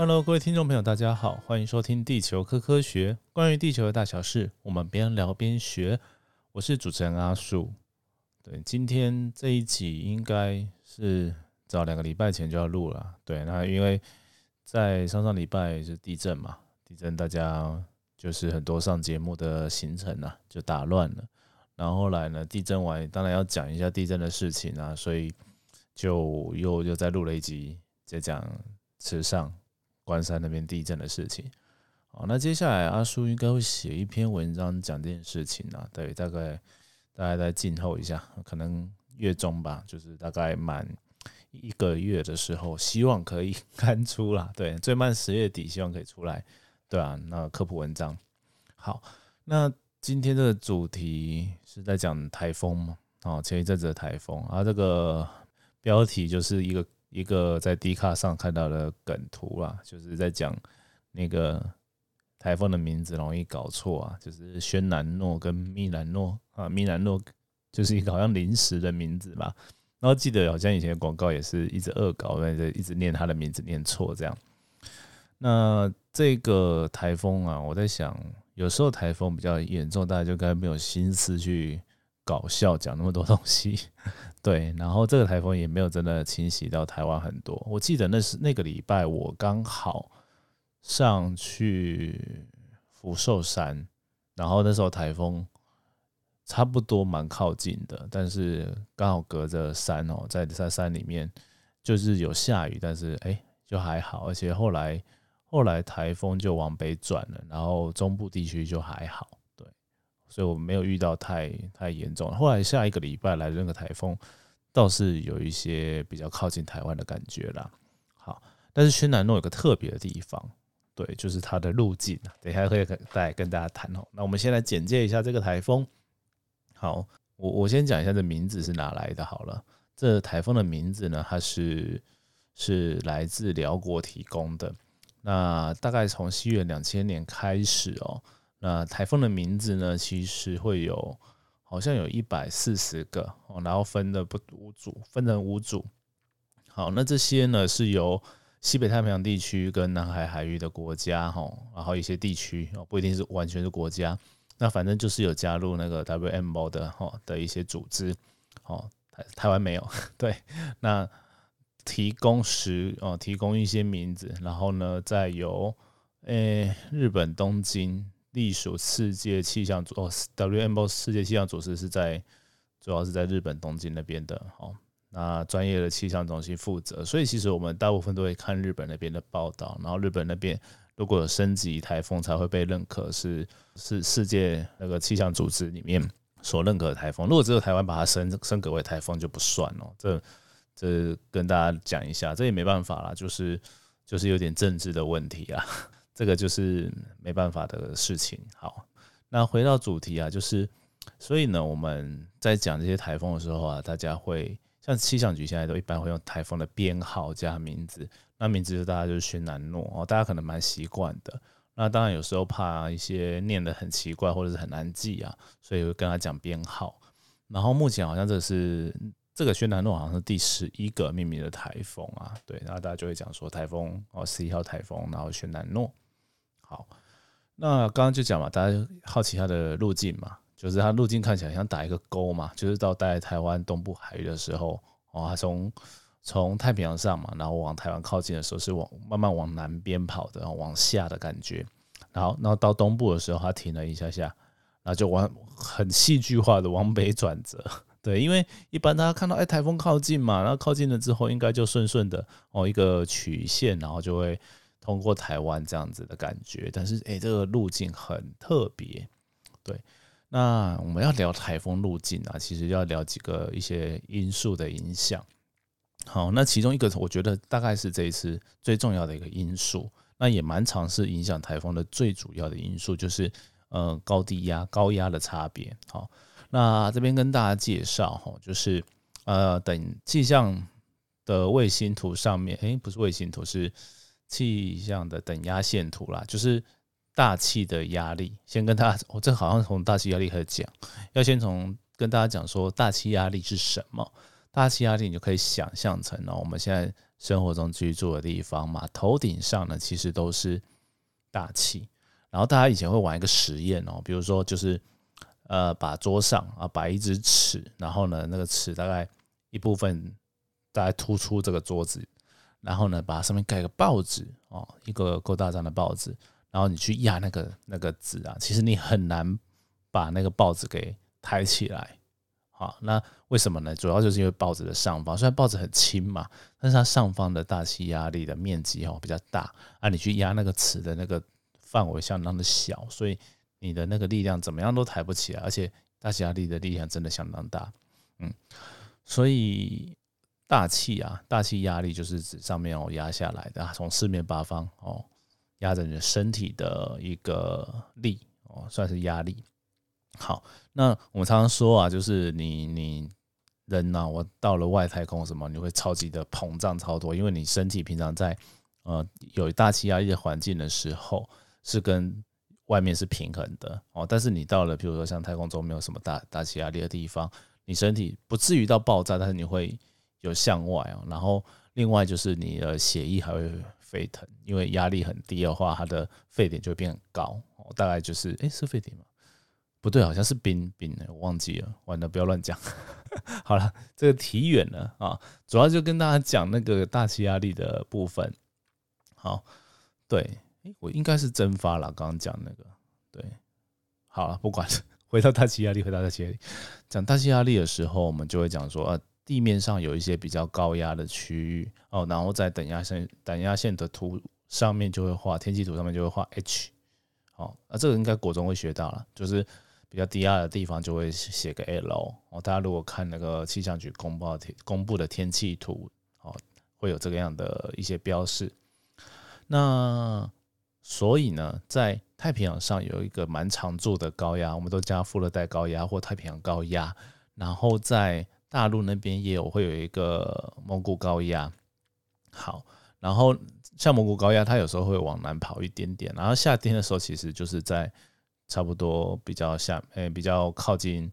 Hello，各位听众朋友，大家好，欢迎收听《地球科科学》，关于地球的大小事，我们边聊边学。我是主持人阿树。对，今天这一集应该是早两个礼拜前就要录了。对，那因为在上上礼拜是地震嘛，地震大家就是很多上节目的行程啊就打乱了。然后后来呢，地震完当然要讲一下地震的事情啊，所以就又又再录了一集，再讲池上。关山那边地震的事情，好，那接下来阿叔应该会写一篇文章讲这件事情啊，对，大概大概再静候一下，可能月中吧，就是大概满一个月的时候，希望可以刊出啦，对，最慢十月底，希望可以出来，对啊，那科普文章，好，那今天的主题是在讲台风嘛，哦，前一阵子的台风，啊，这个标题就是一个。一个在 D 卡上看到的梗图啦，就是在讲那个台风的名字容易搞错啊，就是轩南诺跟米兰诺啊，米兰诺就是一个好像临时的名字吧。然后记得好像以前广告也是一直恶搞，那就一直念他的名字念错这样。那这个台风啊，我在想，有时候台风比较严重，大家就该没有心思去。搞笑讲那么多东西，对，然后这个台风也没有真的侵袭到台湾很多。我记得那是那个礼拜，我刚好上去福寿山，然后那时候台风差不多蛮靠近的，但是刚好隔着山哦，在在山里面就是有下雨，但是哎就还好，而且后来后来台风就往北转了，然后中部地区就还好。所以我没有遇到太太严重。后来下一个礼拜来的那个台风，倒是有一些比较靠近台湾的感觉啦。好，但是轩南诺有个特别的地方，对，就是它的路径。等一下可以再跟大家谈哦。那我们先来简介一下这个台风。好，我我先讲一下这名字是哪来的。好了，这台风的名字呢，它是是来自辽国提供的。那大概从西元两千年开始哦。那台风的名字呢？其实会有，好像有一百四十个哦，然后分的不五组，分成五组。好，那这些呢是由西北太平洋地区跟南海海域的国家哈，然后一些地区哦，不一定是完全是国家，那反正就是有加入那个 WMO 的哈的一些组织哦，台台湾没有 对，那提供十哦，提供一些名字，然后呢再由诶日本东京。隶属世界气象组哦，WMO 世界气象组织是在主要是在日本东京那边的哦。那专业的气象中心负责，所以其实我们大部分都会看日本那边的报道。然后日本那边如果有升级台风，才会被认可是是世界那个气象组织里面所认可的台风。如果只有台湾把它升升格为台风就不算哦。这这跟大家讲一下，这也没办法啦，就是就是有点政治的问题啊。这个就是没办法的事情。好，那回到主题啊，就是所以呢，我们在讲这些台风的时候啊，大家会像气象局现在都一般会用台风的编号加名字，那名字就大家就是轩南诺哦，大家可能蛮习惯的。那当然有时候怕一些念得很奇怪或者是很难记啊，所以会跟他讲编号。然后目前好像这是这个轩南诺好像是第十一个命名的台风啊，对，然后大家就会讲说台风哦，十一号台风，然后轩南诺。好，那刚刚就讲嘛，大家好奇它的路径嘛，就是它路径看起来像打一个勾嘛，就是到在台湾东部海域的时候，哦，它从从太平洋上嘛，然后往台湾靠近的时候是往慢慢往南边跑的，然后往下的感觉，然后然后到东部的时候它停了一下下，然后就往很戏剧化的往北转折，对，因为一般大家看到哎台风靠近嘛，然后靠近了之后应该就顺顺的哦一个曲线，然后就会。通过台湾这样子的感觉，但是诶，这个路径很特别。对，那我们要聊台风路径啊，其实要聊几个一些因素的影响。好，那其中一个我觉得大概是这一次最重要的一个因素，那也蛮常是影响台风的最主要的因素，就是呃高低压、高压的差别。好，那这边跟大家介绍哈，就是呃等气象的卫星图上面，诶，不是卫星图是。气象的等压线图啦，就是大气的压力。先跟大家，我这好像从大气压力开始讲，要先从跟大家讲说大气压力是什么。大气压力你就可以想象成哦，我们现在生活中居住的地方嘛，头顶上呢其实都是大气。然后大家以前会玩一个实验哦，比如说就是呃把桌上啊摆一只尺，然后呢那个尺大概一部分大概突出这个桌子，然后呢把上面盖个报纸哦，一个够大张的报纸，然后你去压那个那个纸啊，其实你很难把那个报纸给抬起来。好，那为什么呢？主要就是因为报纸的上方，虽然报纸很轻嘛，但是它上方的大气压力的面积哦比较大啊，你去压那个尺的那个范围相当的小，所以你的那个力量怎么样都抬不起来，而且大气压力的力量真的相当大，嗯，所以大气啊，大气压力就是指上面哦压下来的，从四面八方哦压着你的身体的一个力哦，算是压力。好，那我们常常说啊，就是你你人呐，我到了外太空什么，你会超级的膨胀超多，因为你身体平常在呃有大气压力的环境的时候，是跟外面是平衡的哦。但是你到了，比如说像太空中没有什么大大气压力的地方，你身体不至于到爆炸，但是你会有向外哦。然后另外就是你的血液还会沸腾，因为压力很低的话，它的沸点就会变很高哦。大概就是哎，是沸点吗？不对，好像是冰冰的，我忘记了。完了，不要乱讲。好了，这个提远了啊，主要就跟大家讲那个大气压力的部分。好，对，我应该是蒸发了。刚刚讲那个，对，好了，不管了，回到大气压力，回到大气压力。讲大气压力的时候，我们就会讲说，呃，地面上有一些比较高压的区域哦，然后在等压线等压线的图上面就会画天气图上面就会画 H。好，那这个应该国中会学到了，就是。比较低压的地方就会写个 L 哦，大家如果看那个气象局公报天公布的天气图哦，会有这个样的一些标示。那所以呢，在太平洋上有一个蛮常驻的高压，我们都叫副热带高压或太平洋高压。然后在大陆那边也有会有一个蒙古高压。好，然后像蒙古高压，它有时候会往南跑一点点，然后夏天的时候其实就是在。差不多比较下，诶，比较靠近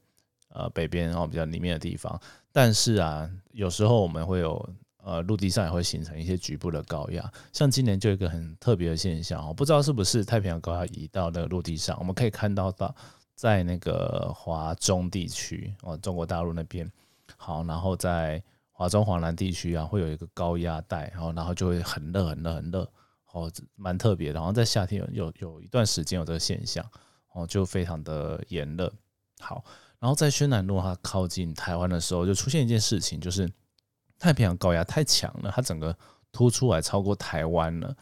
呃北边，然后比较里面的地方。但是啊，有时候我们会有呃陆地上也会形成一些局部的高压。像今年就一个很特别的现象，我不知道是不是太平洋高压移到那个陆地上，我们可以看到到在那个华中地区哦，中国大陆那边好，然后在华中华南地区啊，会有一个高压带，然后然后就会很热很热很热，哦，蛮特别的。然后在夏天有有有一段时间有这个现象。哦，就非常的炎热。好，然后在宣南路它靠近台湾的时候，就出现一件事情，就是太平洋高压太强了，它整个突出来超过台湾了，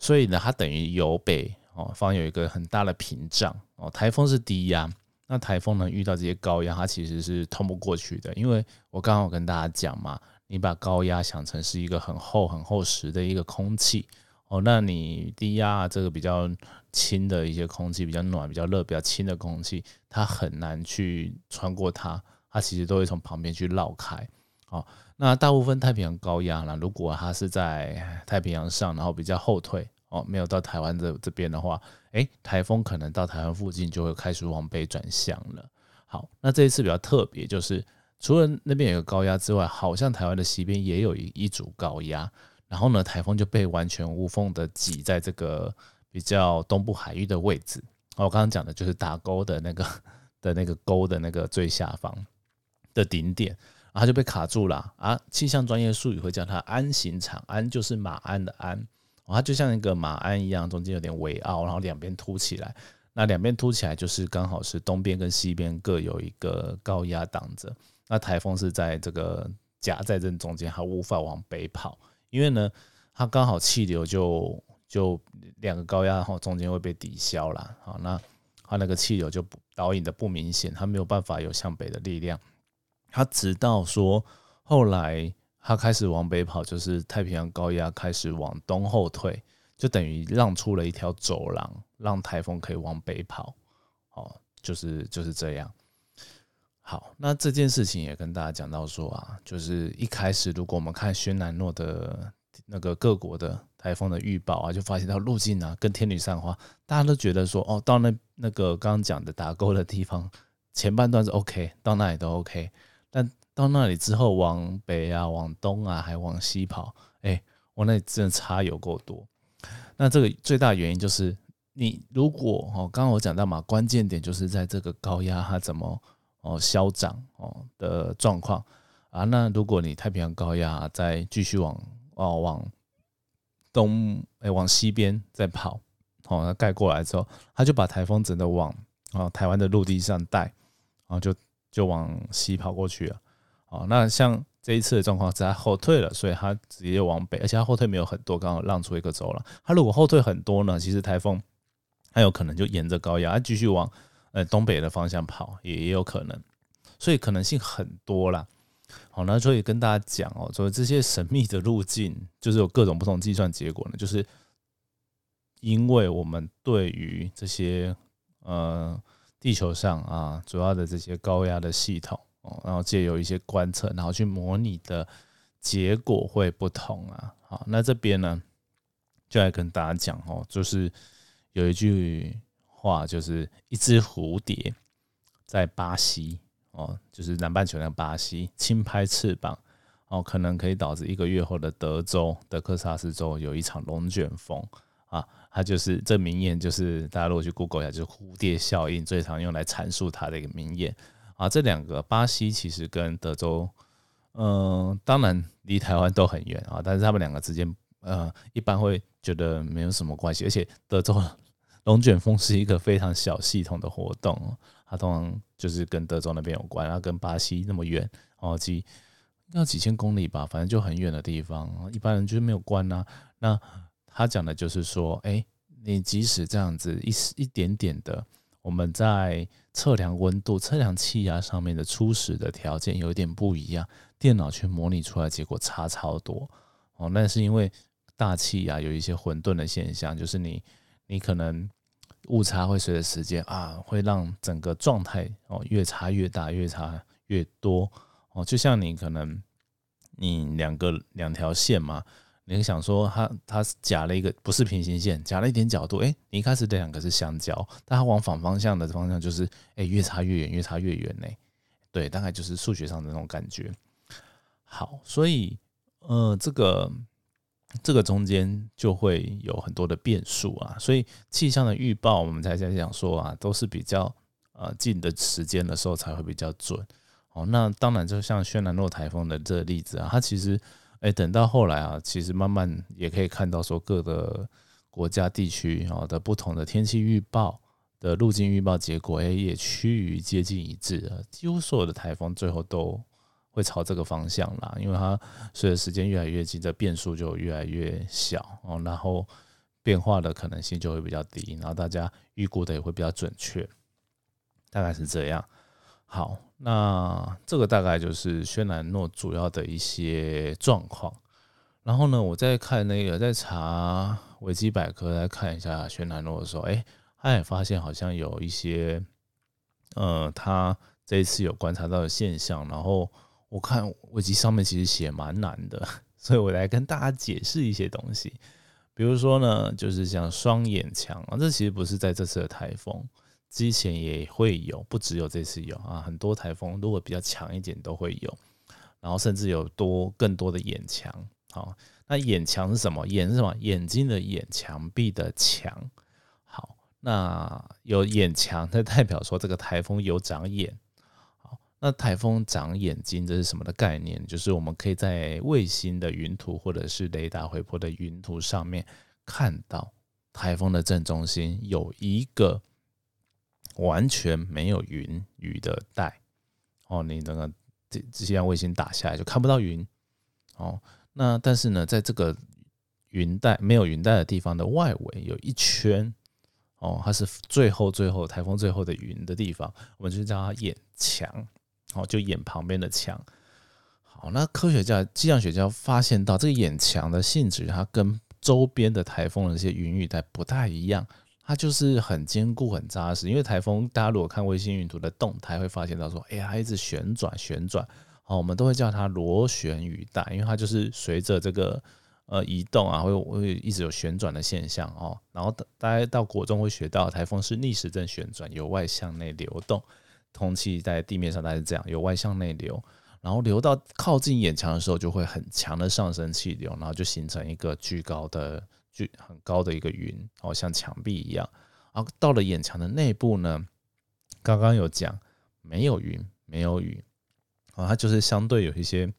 所以呢，它等于由北哦方有一个很大的屏障哦。台风是低压，那台风呢遇到这些高压，它其实是通不过去的。因为我刚刚跟大家讲嘛，你把高压想成是一个很厚很厚实的一个空气。哦，那你低压这个比较轻的一些空气，比较暖、比较热、比较轻的空气，它很难去穿过它，它其实都会从旁边去绕开。好，那大部分太平洋高压呢，如果它是在太平洋上，然后比较后退，哦，没有到台湾这这边的话，诶，台风可能到台湾附近就会开始往北转向了。好，那这一次比较特别，就是除了那边有个高压之外，好像台湾的西边也有一一组高压。然后呢，台风就被完全无缝的挤在这个比较东部海域的位置。哦我刚刚讲的就是打勾的那个的那个勾的那个最下方的顶点，然后就被卡住了啊！气象专业术语会叫它鞍形场，鞍就是马鞍的鞍，它就像一个马鞍一样，中间有点微凹，然后两边凸起来。那两边凸起来就是刚好是东边跟西边各有一个高压挡着。那台风是在这个夹在这中间，它无法往北跑。因为呢，它刚好气流就就两个高压，然后中间会被抵消了，好，那它那个气流就不导引的不明显，它没有办法有向北的力量。它直到说后来它开始往北跑，就是太平洋高压开始往东后退，就等于让出了一条走廊，让台风可以往北跑。哦，就是就是这样。好，那这件事情也跟大家讲到说啊，就是一开始如果我们看轩南诺的那个各国的台风的预报啊，就发现到路径啊跟天女散花，大家都觉得说哦，到那那个刚刚讲的打勾的地方，前半段是 OK，到那里都 OK，但到那里之后往北啊、往东啊，还往西跑，哎，我那里真的差有够多。那这个最大原因就是，你如果哦，刚刚我讲到嘛，关键点就是在这个高压它怎么哦消长哦的状况啊。那如果你太平洋高压再继续往哦往东哎往西边再跑，哦，那盖过来之后，它就把台风整个往啊台湾的陆地上带，然后就就往西跑过去了。哦，那像。这一次的状况是它后退了，所以它直接往北，而且它后退没有很多，刚好让出一个轴了。它如果后退很多呢，其实台风它有可能就沿着高压继续往呃东北的方向跑，也也有可能，所以可能性很多啦。好，那所以跟大家讲哦，所以这些神秘的路径就是有各种不同计算结果呢，就是因为我们对于这些呃地球上啊主要的这些高压的系统。哦，然后借由一些观测，然后去模拟的结果会不同啊。好，那这边呢，就来跟大家讲哦，就是有一句话，就是一只蝴蝶在巴西哦，就是南半球那个巴西轻拍翅膀哦，可能可以导致一个月后的德州德克萨斯州有一场龙卷风啊。它就是这名言，就是大家如果去 Google 一下，就是蝴蝶效应最常用来阐述它的一个名言。啊，这两个巴西其实跟德州，嗯，当然离台湾都很远啊，但是他们两个之间，呃，一般会觉得没有什么关系。而且德州龙卷风是一个非常小系统的活动，它通常就是跟德州那边有关，然后跟巴西那么远，哦，几要几千公里吧，反正就很远的地方，一般人就是没有关呐。那他讲的就是说，哎，你即使这样子一一点点的。我们在测量温度、测量气压上面的初始的条件有点不一样，电脑却模拟出来结果差超多哦。那是因为大气压有一些混沌的现象，就是你你可能误差会随着时间啊，会让整个状态哦越差越大，越差越多哦。就像你可能你两个两条线嘛。你想说它它夹了一个不是平行线，夹了一点角度，哎，你一开始这两个是相交，但它往反方向的方向就是哎越差越远，越差越远呢，对，大概就是数学上的那种感觉。好，所以呃这个这个中间就会有很多的变数啊，所以气象的预报我们才在讲说啊，都是比较呃近的时间的时候才会比较准。哦，那当然就像轩南诺台风的这个例子啊，它其实。哎，等到后来啊，其实慢慢也可以看到说各个国家地区啊的不同的天气预报的路径预报结果，哎，也趋于接近一致了。几乎所有的台风最后都会朝这个方向啦，因为它随着时间越来越近，这变数就越来越小哦，然后变化的可能性就会比较低，然后大家预估的也会比较准确，大概是这样。好。那这个大概就是轩南诺主要的一些状况。然后呢，我在看那个，在查维基百科来看一下轩南诺的时候，哎，他也发现好像有一些，呃，他这一次有观察到的现象。然后我看维基上面其实写蛮难的，所以我来跟大家解释一些东西。比如说呢，就是像双眼墙啊，这其实不是在这次的台风。之前也会有，不只有这次有啊，很多台风如果比较强一点都会有，然后甚至有多更多的眼墙。好，那眼墙是什么？眼是什么？眼睛的眼，墙壁的墙。好，那有眼墙，它代表说这个台风有长眼。好，那台风长眼睛，这是什么的概念？就是我们可以在卫星的云图或者是雷达回波的云图上面看到台风的正中心有一个。完全没有云雨的带哦，你那个这这些卫星打下来就看不到云哦。那但是呢，在这个云带没有云带的地方的外围有一圈哦，它是最后最后台风最后的云的地方，我们就叫它眼墙哦，就眼旁边的墙。好，那科学家气象学家发现到这个眼墙的性质，它跟周边的台风的这些云雨带不太一样。它就是很坚固、很扎实，因为台风，大家如果看卫星云图的动态，会发现到说，哎呀，它一直旋转、旋转，好，我们都会叫它螺旋雨带，因为它就是随着这个呃移动啊，会会一直有旋转的现象哦。然后大家到国中会学到，台风是逆时针旋转，由外向内流动，空气在地面上它是这样，由外向内流。然后流到靠近眼墙的时候，就会很强的上升气流，然后就形成一个巨高的、巨很高的一个云，哦，像墙壁一样。然后到了眼墙的内部呢，刚刚有讲没有云，没有雨，啊，它就是相对有一些，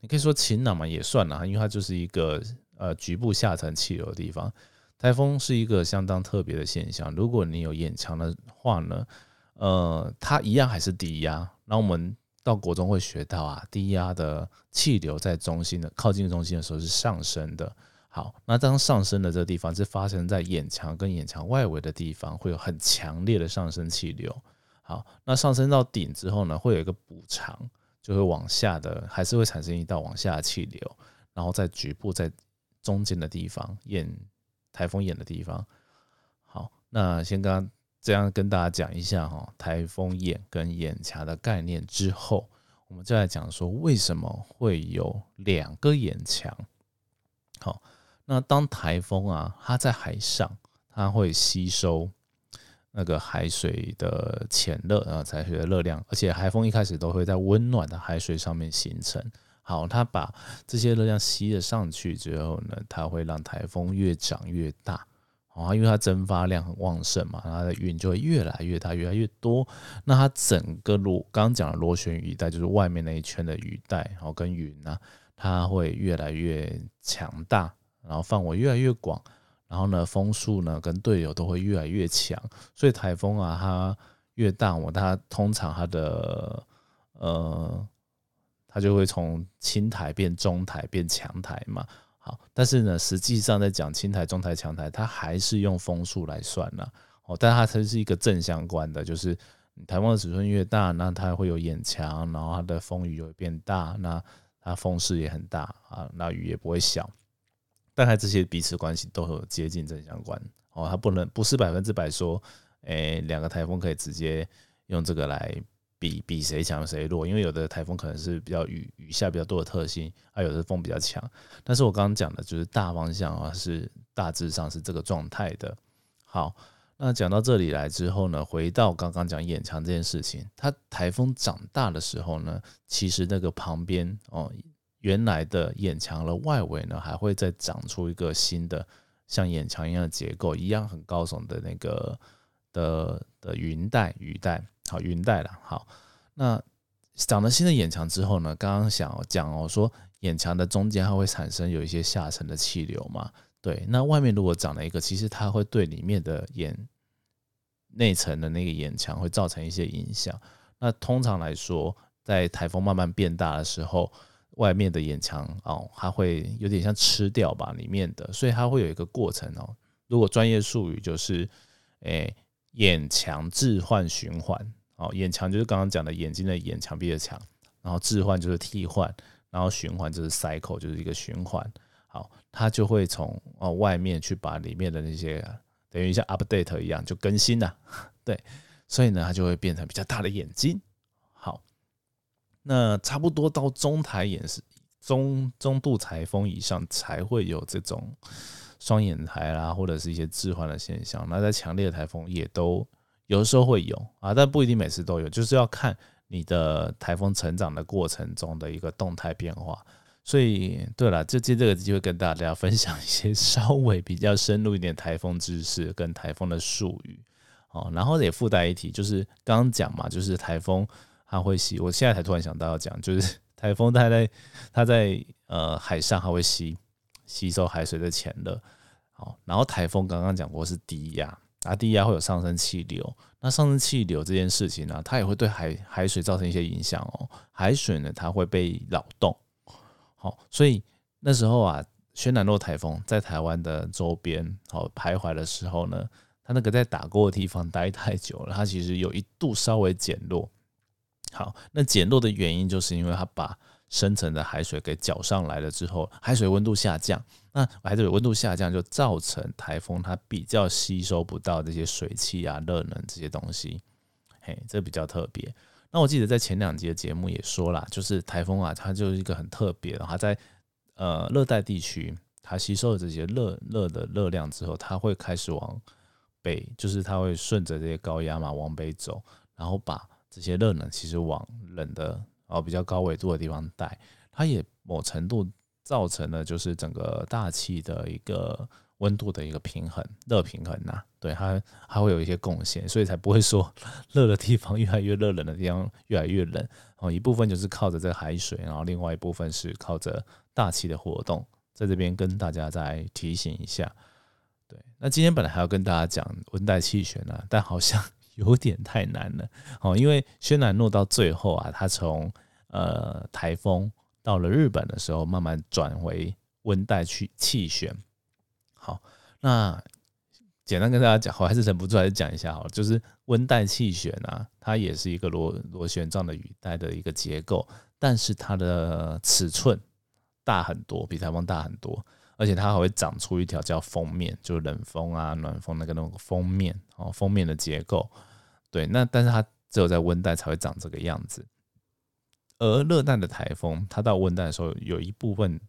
你可以说晴朗嘛，也算了，因为它就是一个呃局部下沉气流的地方。台风是一个相当特别的现象，如果你有眼墙的话呢，呃，它一样还是低压。那我们到国中会学到啊，低压的气流在中心的靠近中心的时候是上升的。好，那当上升的这个地方是发生在眼墙跟眼墙外围的地方，会有很强烈的上升气流。好，那上升到顶之后呢，会有一个补偿，就会往下的，还是会产生一道往下的气流，然后在局部在中间的地方眼台风眼的地方。好，那先刚刚这样跟大家讲一下哈，台风眼跟眼墙的概念之后，我们再来讲说为什么会有两个眼墙。好。那当台风啊，它在海上，它会吸收那个海水的潜热啊，海水的热量，而且海风一开始都会在温暖的海水上面形成。好，它把这些热量吸了上去之后呢，它会让台风越长越大。啊，因为它蒸发量很旺盛嘛，它的云就会越来越大，越来越多。那它整个螺，刚刚讲的螺旋雨带，就是外面那一圈的雨带，然后跟云呢，它会越来越强大。然后范围越来越广，然后呢，风速呢跟队友都会越来越强，所以台风啊，它越大，我它通常它的呃，它就会从轻台变中台变强台嘛。好，但是呢，实际上在讲轻台、中台、强台，它还是用风速来算呢。哦，但它它是一个正相关的，就是台风的尺寸越大，那它会有眼强，然后它的风雨就会变大，那它风势也很大啊，那雨也不会小。大概这些彼此关系都有接近正相关哦，它不能不是百分之百说，诶，两个台风可以直接用这个来比比谁强谁弱，因为有的台风可能是比较雨雨下比较多的特性，啊有的风比较强。但是我刚刚讲的就是大方向啊，是大致上是这个状态的。好，那讲到这里来之后呢，回到刚刚讲眼墙这件事情，它台风长大的时候呢，其实那个旁边哦。原来的眼墙的外围呢，还会再长出一个新的像眼墙一样的结构，一样很高耸的那个的的云带雨带，好云带了。好，那长了新的眼墙之后呢，刚刚想讲哦，说眼墙的中间它会产生有一些下沉的气流嘛？对，那外面如果长了一个，其实它会对里面的眼内层的那个眼墙会造成一些影响。那通常来说，在台风慢慢变大的时候，外面的眼墙哦，它会有点像吃掉吧里面的，所以它会有一个过程哦。如果专业术语就是，诶，眼墙置换循环哦，眼墙就是刚刚讲的眼睛的眼墙壁的墙，然后置换就是替换，然后循环就是 cycle 就是一个循环。好，它就会从哦外面去把里面的那些等于像 update 一样就更新了，对，所以呢它就会变成比较大的眼睛。那差不多到中台眼是中中度台风以上才会有这种双眼台啦，或者是一些置换的现象。那在强烈的台风也都有的时候会有啊，但不一定每次都有，就是要看你的台风成长的过程中的一个动态变化。所以，对了，就借这个机会跟大家分享一些 稍微比较深入一点台风知识跟台风的术语哦。然后也附带一提，就是刚刚讲嘛，就是台风。它会吸，我现在才突然想到要讲，就是 台风它在它在呃海上，它会吸吸收海水的潜热，好，然后台风刚刚讲过是低压，啊低压会有上升气流，那上升气流这件事情呢，它也会对海海水造成一些影响哦，海水呢它会被扰动，好，所以那时候啊，轩南诺台风在台湾的周边好徘徊的时候呢，它那个在打过的地方待太久了，它其实有一度稍微减弱。好，那减弱的原因就是因为它把深层的海水给搅上来了之后，海水温度下降，那海水温度下降就造成台风它比较吸收不到这些水汽啊、热能这些东西，嘿，这比较特别。那我记得在前两集的节目也说了，就是台风啊，它就是一个很特别的，它在呃热带地区，它吸收了这些热热的热量之后，它会开始往北，就是它会顺着这些高压嘛往北走，然后把这些热能其实往冷的哦比较高纬度的地方带，它也某程度造成了就是整个大气的一个温度的一个平衡，热平衡呐，对它还会有一些贡献，所以才不会说 热的地方越来越热，冷的地方越来越冷。哦，一部分就是靠着这海水，然后另外一部分是靠着大气的活动，在这边跟大家再提醒一下。对，那今天本来还要跟大家讲温带气旋呢，但好像有点太难了 哦，因为轩南诺到最后啊，它从呃台风到了日本的时候，慢慢转为温带气气旋。好，那简单跟大家讲，我还是忍不住还是讲一下好，就是温带气旋啊，它也是一个螺螺旋状的雨带的一个结构，但是它的尺寸大很多，比台风大很多。而且它还会长出一条叫封面，就是冷风啊、暖风那个那种封面哦，封面的结构。对，那但是它只有在温带才会长这个样子。而热带的台风，它到温带的时候，有一部分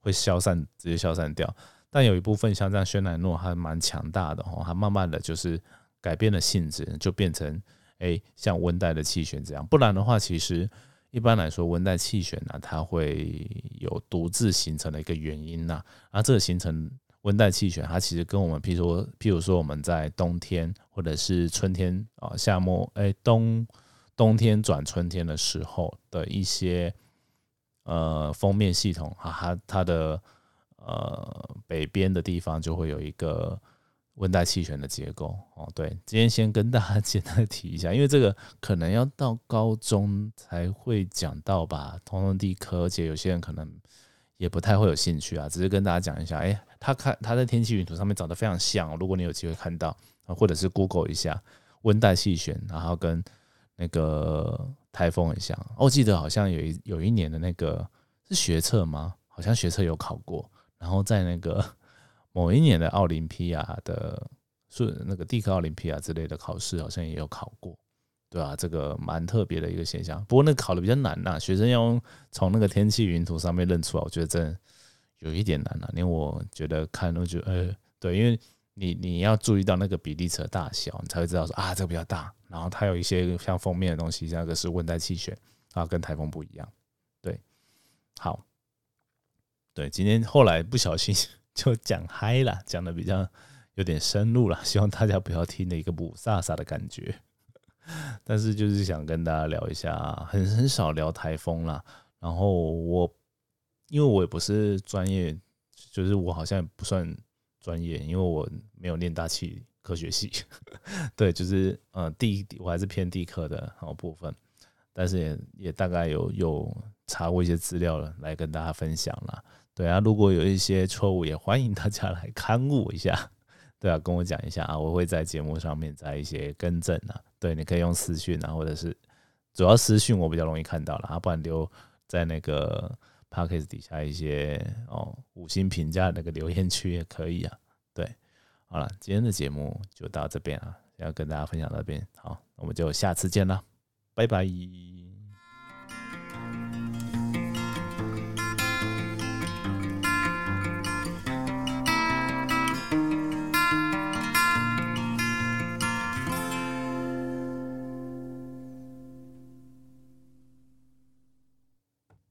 会消散，直接消散掉。但有一部分像这样轩南诺，还蛮强大的哦，它慢慢的就是改变了性质，就变成哎像温带的气旋这样。不然的话，其实。一般来说，温带气旋呢，它会有独自形成的一个原因呐。而这个形成温带气旋，它其实跟我们，譬如说，譬如说我们在冬天或者是春天啊，夏末哎冬冬天转春天的时候的一些呃封面系统啊，它它的呃北边的地方就会有一个。温带气旋的结构哦，对，今天先跟大家简单提一下，因为这个可能要到高中才会讲到吧，通通地科，而且有些人可能也不太会有兴趣啊，只是跟大家讲一下，哎，它看它在天气云图上面长得非常像，如果你有机会看到啊，或者是 Google 一下温带气旋，然后跟那个台风很像，我记得好像有一有一年的那个是学测吗？好像学测有考过，然后在那个。某一年的奥林匹亚的，是那个地科奥林匹亚之类的考试，好像也有考过，对吧？这个蛮特别的一个现象。不过那考的比较难呐，学生要从那个天气云图上面认出来，我觉得真有一点难呐。连我觉得看都觉得，呃，对，因为你你要注意到那个比例尺的大小，你才会知道说啊，这个比较大。然后它有一些像封面的东西，那个是温带气旋啊，跟台风不一样。对，好，对，今天后来不小心。就讲嗨了，讲的比较有点深入了，希望大家不要听的一个不飒飒的感觉。但是就是想跟大家聊一下，很很少聊台风啦。然后我因为我也不是专业，就是我好像不算专业，因为我没有念大气科学系。对，就是呃地我还是偏地科的好部分，但是也也大概有有查过一些资料了，来跟大家分享了。对啊，如果有一些错误，也欢迎大家来 刊物一下。对啊，跟我讲一下啊，我会在节目上面在一些更正啊。对，你可以用私讯啊，或者是主要私讯我比较容易看到了啊，不然留在那个 p o c k e t 底下一些哦五星评价那个留言区也可以啊。对，好了，今天的节目就到这边啊，要跟大家分享到这边，好，我们就下次见了，拜拜。